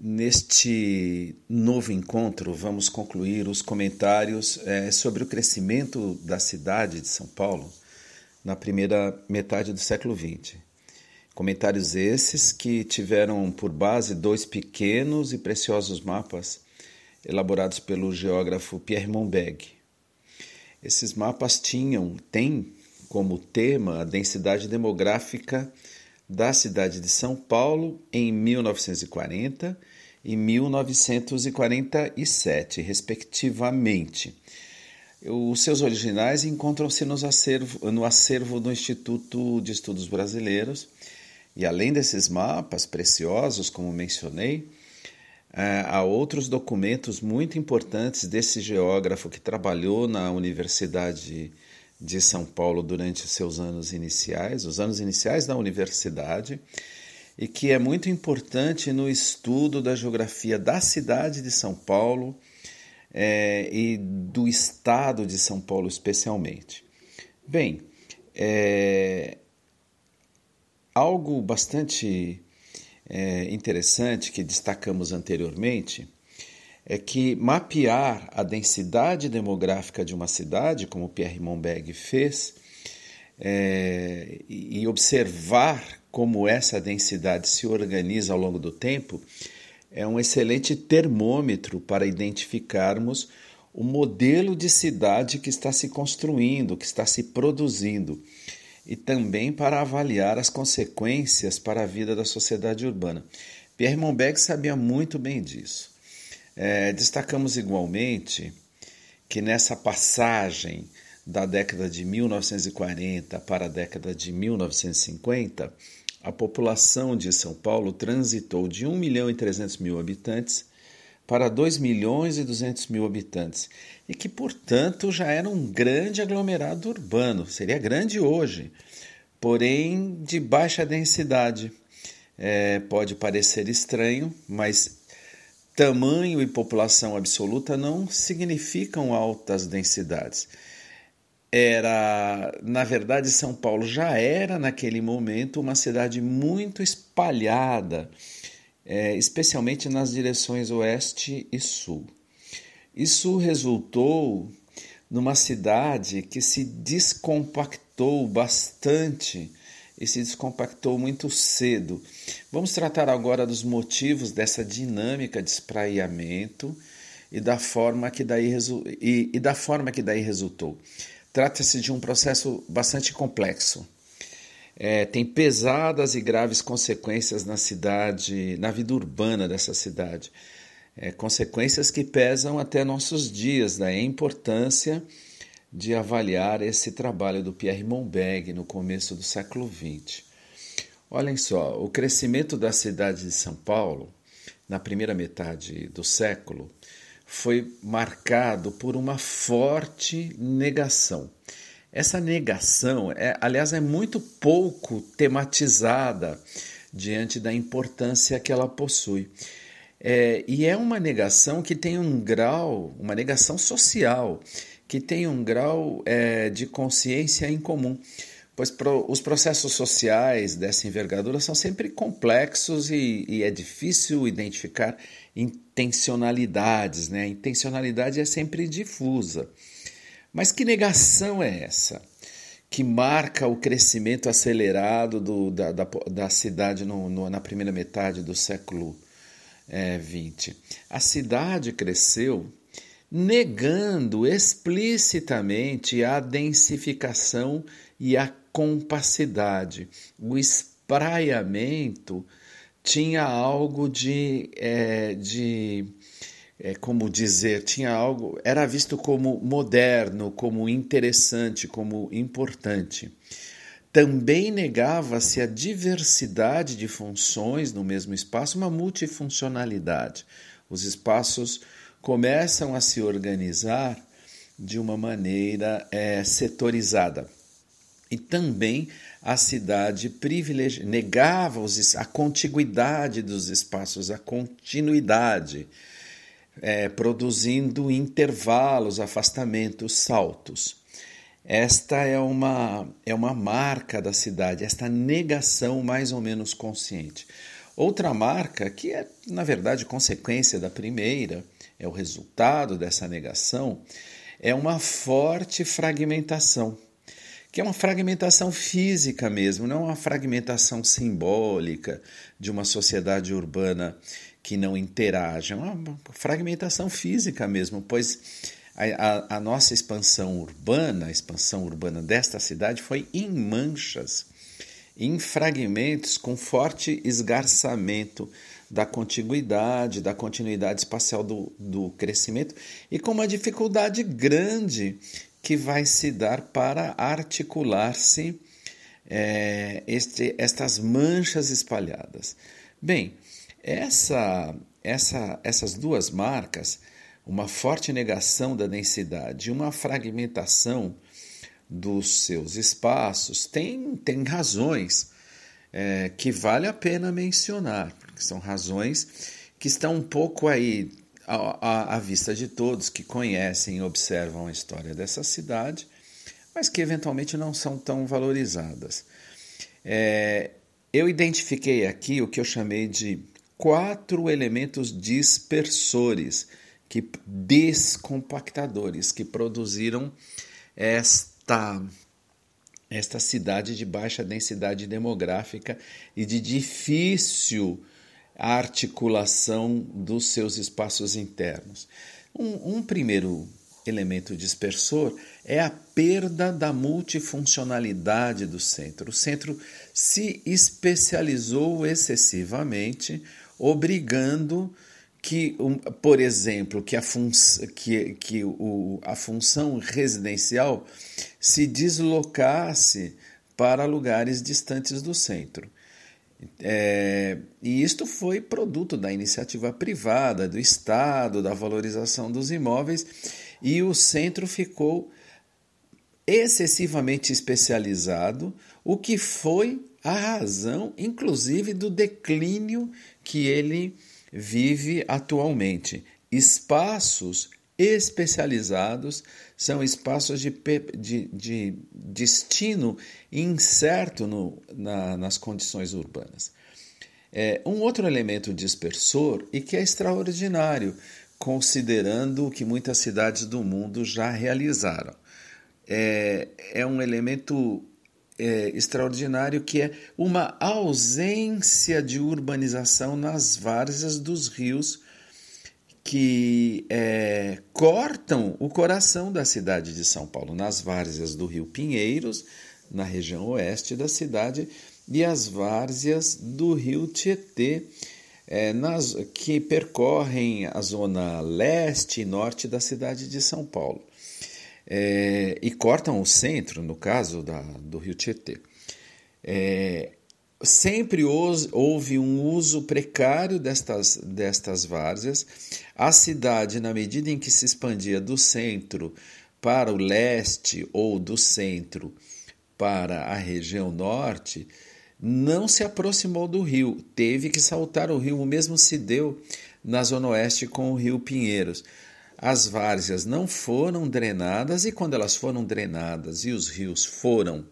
Neste novo encontro, vamos concluir os comentários é, sobre o crescimento da cidade de São Paulo na primeira metade do século XX. Comentários esses que tiveram por base dois pequenos e preciosos mapas elaborados pelo geógrafo Pierre Monbeg. Esses mapas tinham, têm como tema a densidade demográfica da cidade de São Paulo em 1940 e 1947, respectivamente. Os seus originais encontram-se acervo, no acervo do Instituto de Estudos Brasileiros, e além desses mapas preciosos, como mencionei, eh, há outros documentos muito importantes desse geógrafo que trabalhou na Universidade de São Paulo durante seus anos iniciais, os anos iniciais da universidade, e que é muito importante no estudo da geografia da cidade de São Paulo é, e do estado de São Paulo, especialmente. Bem, é, algo bastante é, interessante que destacamos anteriormente é que mapear a densidade demográfica de uma cidade, como Pierre Monbeg fez, é, e observar como essa densidade se organiza ao longo do tempo, é um excelente termômetro para identificarmos o modelo de cidade que está se construindo, que está se produzindo, e também para avaliar as consequências para a vida da sociedade urbana. Pierre Monbeg sabia muito bem disso. É, destacamos igualmente que nessa passagem da década de 1940 para a década de 1950, a população de São Paulo transitou de 1 milhão e 300 mil habitantes para 2 milhões e 200 mil habitantes, e que, portanto, já era um grande aglomerado urbano, seria grande hoje, porém de baixa densidade. É, pode parecer estranho, mas tamanho e população absoluta não significam altas densidades. Era, na verdade, São Paulo já era naquele momento uma cidade muito espalhada, é, especialmente nas direções oeste e sul. Isso resultou numa cidade que se descompactou bastante e se descompactou muito cedo. Vamos tratar agora dos motivos dessa dinâmica de espraiamento e da forma que daí, e, e da forma que daí resultou. Trata-se de um processo bastante complexo. É, tem pesadas e graves consequências na cidade, na vida urbana dessa cidade. É, consequências que pesam até nossos dias, daí né? a importância de avaliar esse trabalho do Pierre Monbeg no começo do século XX. Olhem só, o crescimento da cidade de São Paulo na primeira metade do século foi marcado por uma forte negação. Essa negação, é, aliás, é muito pouco tematizada diante da importância que ela possui. É, e é uma negação que tem um grau, uma negação social, que tem um grau é, de consciência em comum, pois os processos sociais dessa envergadura são sempre complexos e, e é difícil identificar intencionalidades, né? A intencionalidade é sempre difusa. Mas que negação é essa? Que marca o crescimento acelerado do, da, da, da, cidade no, no, na primeira metade do século XX. É, a cidade cresceu negando explicitamente a densificação e a compacidade. O espraiamento tinha algo de, é, de é, como dizer, tinha algo, era visto como moderno, como interessante, como importante. Também negava-se a diversidade de funções no mesmo espaço, uma multifuncionalidade. Os espaços começam a se organizar de uma maneira é, setorizada. E também a cidade privilegi negava os, a contiguidade dos espaços, a continuidade, é, produzindo intervalos, afastamentos, saltos. Esta é uma, é uma marca da cidade, esta negação mais ou menos consciente. Outra marca, que é, na verdade, consequência da primeira, é o resultado dessa negação, é uma forte fragmentação, que é uma fragmentação física mesmo, não uma fragmentação simbólica de uma sociedade urbana que não interage, é uma fragmentação física mesmo, pois a, a, a nossa expansão urbana, a expansão urbana desta cidade foi em manchas em fragmentos com forte esgarçamento da contiguidade, da continuidade espacial do, do crescimento e com uma dificuldade grande que vai se dar para articular-se é, estas manchas espalhadas. Bem, essa, essa, essas duas marcas, uma forte negação da densidade e uma fragmentação dos seus espaços tem, tem razões é, que vale a pena mencionar, porque são razões que estão um pouco aí à, à vista de todos que conhecem e observam a história dessa cidade, mas que eventualmente não são tão valorizadas. É, eu identifiquei aqui o que eu chamei de quatro elementos dispersores, que descompactadores, que produziram esta esta, esta cidade de baixa densidade demográfica e de difícil articulação dos seus espaços internos. Um, um primeiro elemento dispersor é a perda da multifuncionalidade do centro. O centro se especializou excessivamente, obrigando que, por exemplo, que a, fun que, que o, a função residencial se deslocasse para lugares distantes do centro. É, e isto foi produto da iniciativa privada, do Estado, da valorização dos imóveis, e o centro ficou excessivamente especializado, o que foi a razão, inclusive, do declínio que ele vive atualmente. Espaços especializados são espaços de, de, de destino incerto no, na, nas condições urbanas. É, um outro elemento dispersor e que é extraordinário, considerando o que muitas cidades do mundo já realizaram. É, é um elemento é, extraordinário que é uma ausência de urbanização nas várzeas dos rios que é, cortam o coração da cidade de São Paulo, nas várzeas do rio Pinheiros, na região oeste da cidade, e as várzeas do rio Tietê, é, nas, que percorrem a zona leste e norte da cidade de São Paulo é, e cortam o centro, no caso da, do rio Tietê. É, sempre houve um uso precário destas, destas várzeas. A cidade, na medida em que se expandia do centro para o leste ou do centro para a região norte, não se aproximou do rio, teve que saltar o rio. O mesmo se deu na zona oeste com o rio Pinheiros as várzeas não foram drenadas e quando elas foram drenadas e os rios foram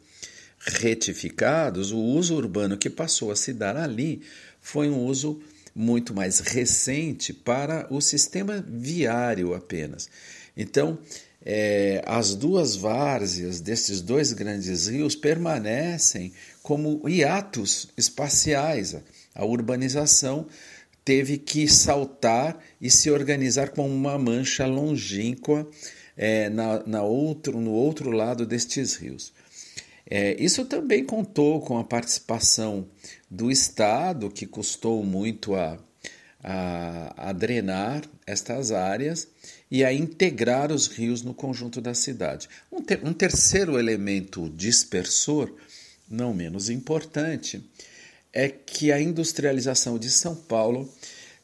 retificados, o uso urbano que passou a se dar ali foi um uso muito mais recente para o sistema viário apenas. Então, é, as duas várzeas desses dois grandes rios permanecem como hiatos espaciais. A urbanização teve que saltar e se organizar como uma mancha longínqua é, na, na outro, no outro lado destes rios. É, isso também contou com a participação do Estado, que custou muito a, a, a drenar estas áreas e a integrar os rios no conjunto da cidade. Um, ter, um terceiro elemento dispersor, não menos importante, é que a industrialização de São Paulo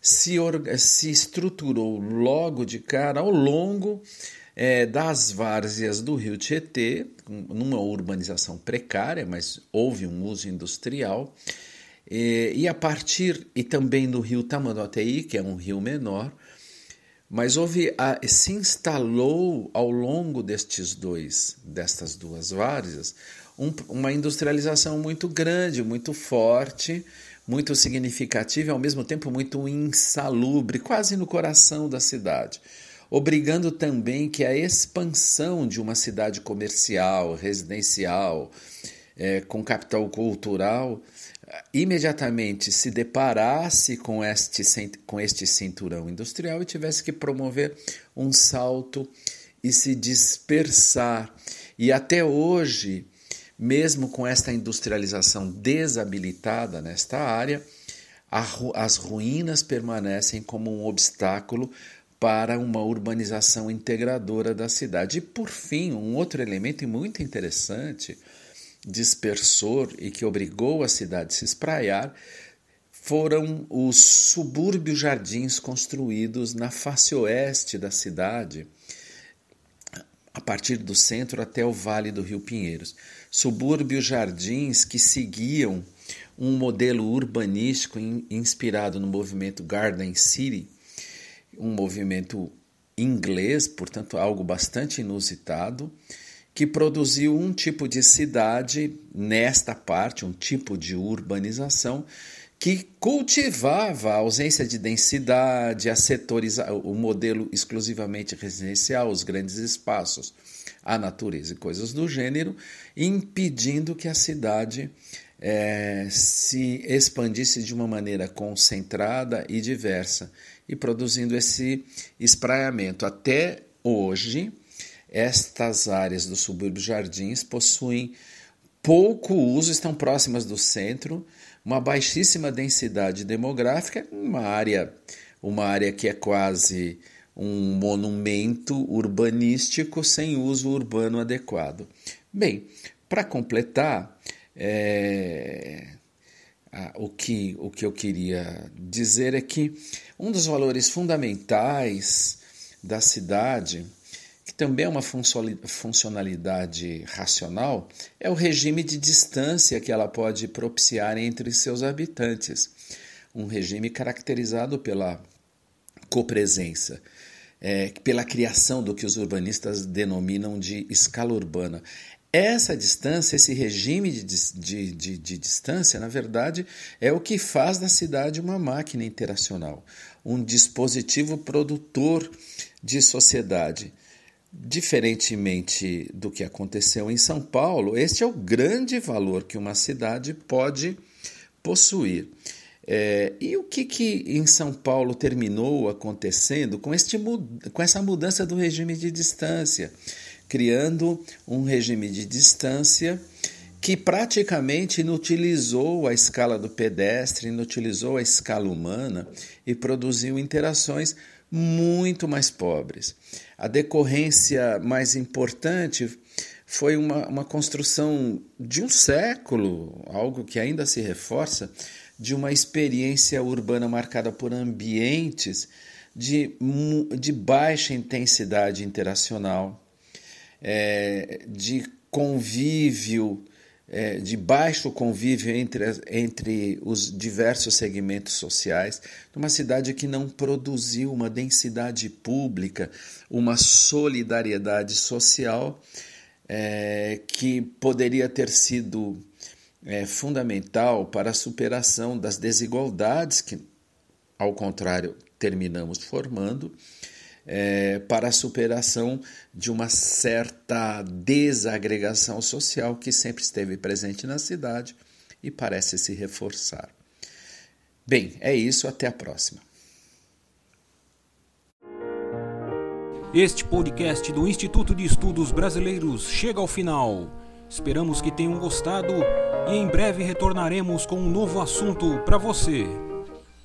se, se estruturou logo de cara ao longo é, das várzeas do rio Tietê, numa urbanização precária, mas houve um uso industrial, e, e a partir, e também no rio Tamanduateí, que é um rio menor, mas houve a, se instalou ao longo destes dois, destas duas várzeas, um, uma industrialização muito grande, muito forte, muito significativa e ao mesmo tempo muito insalubre, quase no coração da cidade, obrigando também que a expansão de uma cidade comercial, residencial, é, com capital cultural, imediatamente se deparasse com este, com este cinturão industrial e tivesse que promover um salto e se dispersar. E até hoje, mesmo com esta industrialização desabilitada nesta área, as ruínas permanecem como um obstáculo para uma urbanização integradora da cidade. E, por fim, um outro elemento muito interessante, dispersor e que obrigou a cidade a se espraiar, foram os subúrbios jardins construídos na face oeste da cidade, a partir do centro até o vale do Rio Pinheiros subúrbios jardins que seguiam um modelo urbanístico inspirado no movimento Garden City, um movimento inglês, portanto, algo bastante inusitado, que produziu um tipo de cidade nesta parte, um tipo de urbanização que cultivava a ausência de densidade, a setoriza, o modelo exclusivamente residencial, os grandes espaços, a natureza e coisas do gênero, impedindo que a cidade é, se expandisse de uma maneira concentrada e diversa e produzindo esse espraiamento. Até hoje, estas áreas do subúrbio Jardins possuem pouco uso, estão próximas do centro uma baixíssima densidade demográfica, uma área, uma área que é quase um monumento urbanístico sem uso urbano adequado. Bem, para completar, é, o, que, o que eu queria dizer é que um dos valores fundamentais da cidade que também é uma funcionalidade racional, é o regime de distância que ela pode propiciar entre seus habitantes. Um regime caracterizado pela copresença, é, pela criação do que os urbanistas denominam de escala urbana. Essa distância, esse regime de, de, de, de, distância, na verdade, é o que faz da cidade uma máquina interacional, um dispositivo produtor de sociedade. Diferentemente do que aconteceu em São Paulo, este é o grande valor que uma cidade pode possuir. É, e o que, que em São Paulo terminou acontecendo com, este, com essa mudança do regime de distância? Criando um regime de distância que praticamente inutilizou a escala do pedestre, inutilizou a escala humana e produziu interações muito mais pobres. A decorrência mais importante foi uma, uma construção de um século, algo que ainda se reforça, de uma experiência urbana marcada por ambientes de, de baixa intensidade interacional, é, de convívio é, de baixo convívio entre, entre os diversos segmentos sociais, numa cidade que não produziu uma densidade pública, uma solidariedade social é, que poderia ter sido é, fundamental para a superação das desigualdades que, ao contrário, terminamos formando é, para a superação de uma certa desagregação social que sempre esteve presente na cidade e parece se reforçar. Bem, é isso, até a próxima. Este podcast do Instituto de Estudos Brasileiros chega ao final. Esperamos que tenham gostado e em breve retornaremos com um novo assunto para você.